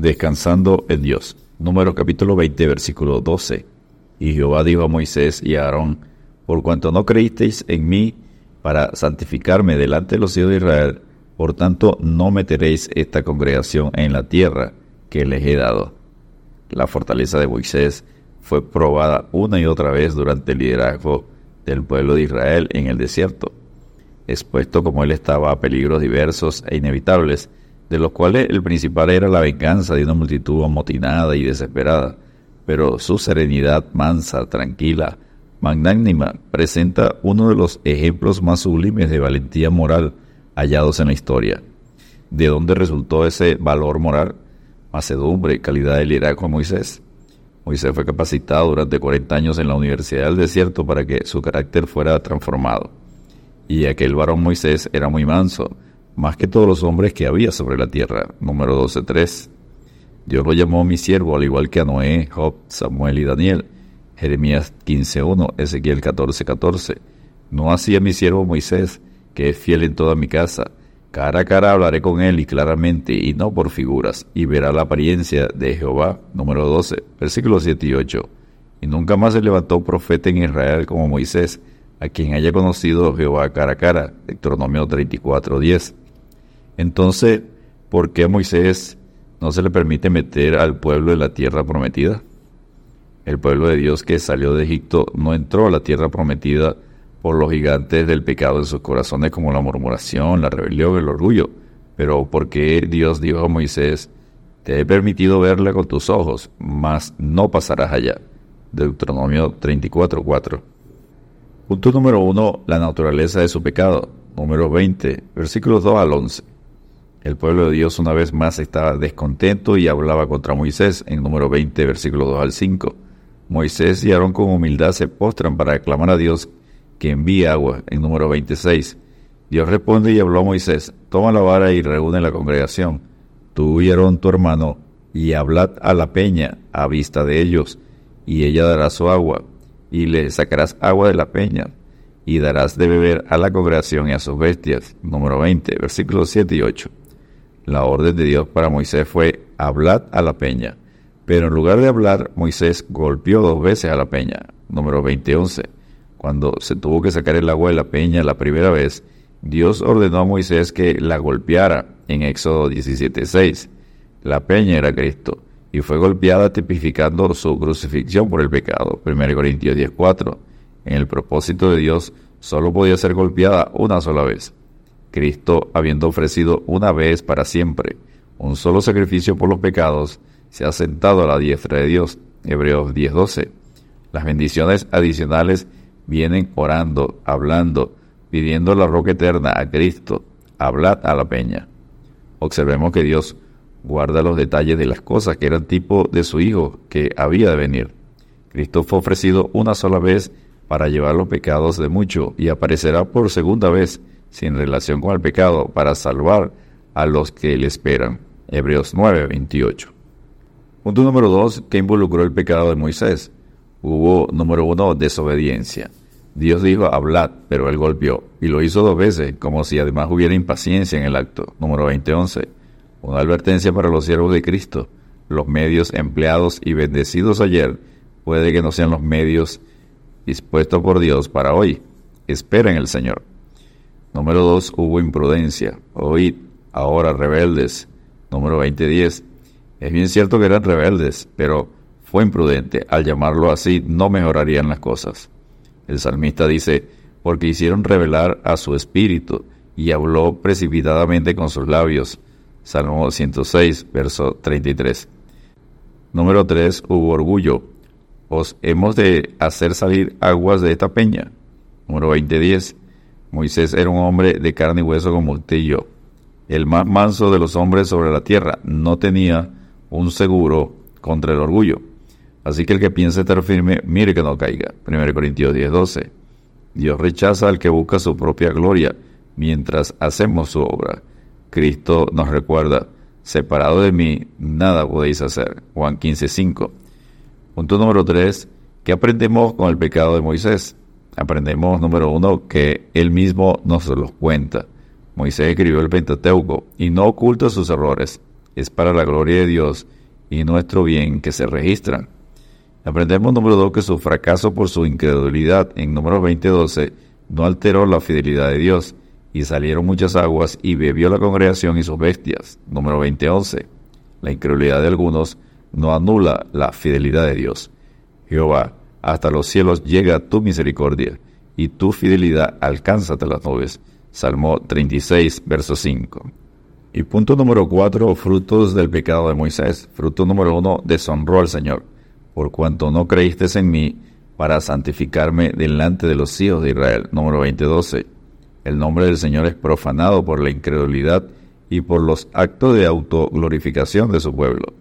Descansando en Dios. Número capítulo 20, versículo 12. Y Jehová dijo a Moisés y a Aarón, por cuanto no creísteis en mí para santificarme delante de los hijos de Israel, por tanto no meteréis esta congregación en la tierra que les he dado. La fortaleza de Moisés fue probada una y otra vez durante el liderazgo del pueblo de Israel en el desierto, expuesto como él estaba a peligros diversos e inevitables, de los cuales el principal era la venganza de una multitud amotinada y desesperada, pero su serenidad mansa, tranquila, magnánima, presenta uno de los ejemplos más sublimes de valentía moral hallados en la historia. ¿De dónde resultó ese valor moral? Macedumbre, calidad de liderazgo de Moisés. Moisés fue capacitado durante 40 años en la Universidad del Desierto para que su carácter fuera transformado. Y aquel varón Moisés era muy manso, más que todos los hombres que había sobre la tierra. Número 12.3. Dios lo llamó mi siervo, al igual que a Noé, Job, Samuel y Daniel. Jeremías 15.1, Ezequiel 14.14. No hacía mi siervo Moisés, que es fiel en toda mi casa. Cara a cara hablaré con él y claramente, y no por figuras, y verá la apariencia de Jehová. Número 12, versículos 7 y 8. Y nunca más se levantó profeta en Israel como Moisés, a quien haya conocido Jehová cara a cara. Deuteronomio 34.10. Entonces, ¿por qué a Moisés no se le permite meter al pueblo en la tierra prometida? El pueblo de Dios que salió de Egipto no entró a la tierra prometida por los gigantes del pecado en sus corazones como la murmuración, la rebelión, el orgullo, pero porque Dios dijo a Moisés, te he permitido verla con tus ojos, mas no pasarás allá. Deuteronomio 34.4. Punto número 1. La naturaleza de su pecado. Número 20, versículos 2 al 11. El pueblo de Dios una vez más estaba descontento y hablaba contra Moisés en número 20, versículo 2 al 5. Moisés y Aarón con humildad se postran para aclamar a Dios que envíe agua en número 26. Dios responde y habló a Moisés, toma la vara y reúne la congregación, tú y Aarón tu hermano, y hablad a la peña a vista de ellos, y ella dará su agua, y le sacarás agua de la peña, y darás de beber a la congregación y a sus bestias. Número 20, versículos 7 y 8. La orden de Dios para Moisés fue, hablad a la peña. Pero en lugar de hablar, Moisés golpeó dos veces a la peña. Número 20-11. Cuando se tuvo que sacar el agua de la peña la primera vez, Dios ordenó a Moisés que la golpeara en Éxodo 17.6. La peña era Cristo y fue golpeada tipificando su crucifixión por el pecado. 1 Corintios 10.4. En el propósito de Dios solo podía ser golpeada una sola vez. Cristo, habiendo ofrecido una vez para siempre un solo sacrificio por los pecados, se ha sentado a la diestra de Dios. Hebreos 10:12. Las bendiciones adicionales vienen orando, hablando, pidiendo la roca eterna a Cristo. Hablad a la peña. Observemos que Dios guarda los detalles de las cosas que eran tipo de su Hijo que había de venir. Cristo fue ofrecido una sola vez para llevar los pecados de muchos y aparecerá por segunda vez sin relación con el pecado para salvar a los que le esperan. Hebreos 9, 28. Punto número 2 que involucró el pecado de Moisés. Hubo, número 1, desobediencia. Dios dijo, hablad, pero él golpeó, y lo hizo dos veces, como si además hubiera impaciencia en el acto. Número 2011. Una advertencia para los siervos de Cristo. Los medios empleados y bendecidos ayer puede que no sean los medios dispuestos por Dios para hoy. Esperen el Señor. Número 2. Hubo imprudencia. Oíd, ahora rebeldes. Número 2010. Es bien cierto que eran rebeldes, pero fue imprudente. Al llamarlo así, no mejorarían las cosas. El salmista dice, porque hicieron revelar a su espíritu y habló precipitadamente con sus labios. Salmo 106, verso 33. Número 3. Hubo orgullo. Os hemos de hacer salir aguas de esta peña. Número 2010. Moisés era un hombre de carne y hueso como usted y yo. El más manso de los hombres sobre la tierra no tenía un seguro contra el orgullo. Así que el que piense estar firme, mire que no caiga. 1 Corintios 10:12. Dios rechaza al que busca su propia gloria mientras hacemos su obra. Cristo nos recuerda, separado de mí, nada podéis hacer. Juan 15:5. Punto número 3. ¿Qué aprendemos con el pecado de Moisés? Aprendemos, número uno, que él mismo nos los cuenta. Moisés escribió el Pentateuco y no oculta sus errores. es para la gloria de Dios y nuestro bien que se registran. Aprendemos número 2 que su fracaso por su incredulidad en número 20:12 no alteró la fidelidad de Dios y salieron muchas aguas y bebió la congregación y sus bestias. Número 20:11. La incredulidad de algunos no anula la fidelidad de Dios. Jehová, hasta los cielos llega tu misericordia y tu fidelidad alcanza hasta las nubes. Salmo 36, verso 5. Y punto número 4, frutos del pecado de Moisés. Fruto número 1, deshonró al Señor, por cuanto no creíste en mí para santificarme delante de los hijos de Israel. Número 20, El nombre del Señor es profanado por la incredulidad y por los actos de autoglorificación de su pueblo.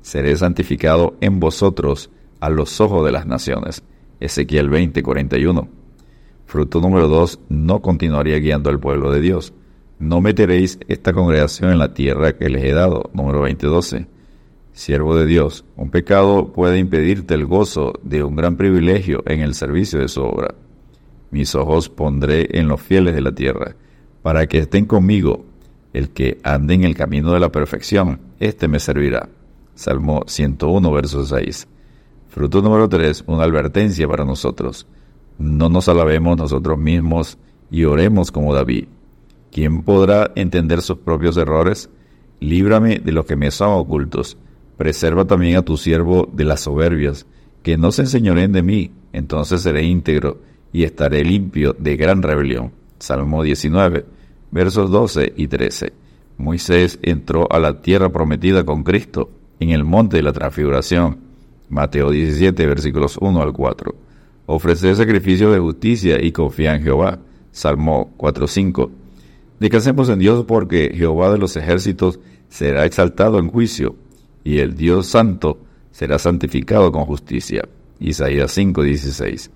Seré santificado en vosotros a los ojos de las naciones. Ezequiel 20, 41. Fruto número 2, no continuaría guiando al pueblo de Dios. No meteréis esta congregación en la tierra que les he dado. Número 20, Siervo de Dios, un pecado puede impedirte el gozo de un gran privilegio en el servicio de su obra. Mis ojos pondré en los fieles de la tierra, para que estén conmigo. El que ande en el camino de la perfección, éste me servirá. Salmo 101, verso 6. Fruto número 3, una advertencia para nosotros. No nos alabemos nosotros mismos y oremos como David. ¿Quién podrá entender sus propios errores? Líbrame de los que me son ocultos. Preserva también a tu siervo de las soberbias, que no se enseñoren de mí, entonces seré íntegro y estaré limpio de gran rebelión. Salmo 19, versos 12 y 13. Moisés entró a la tierra prometida con Cristo en el monte de la transfiguración Mateo 17, versículos 1 al 4. Ofrecer sacrificio de justicia y confía en Jehová. Salmo 4.5. Descansemos en Dios porque Jehová de los ejércitos será exaltado en juicio y el Dios santo será santificado con justicia. Isaías 5.16.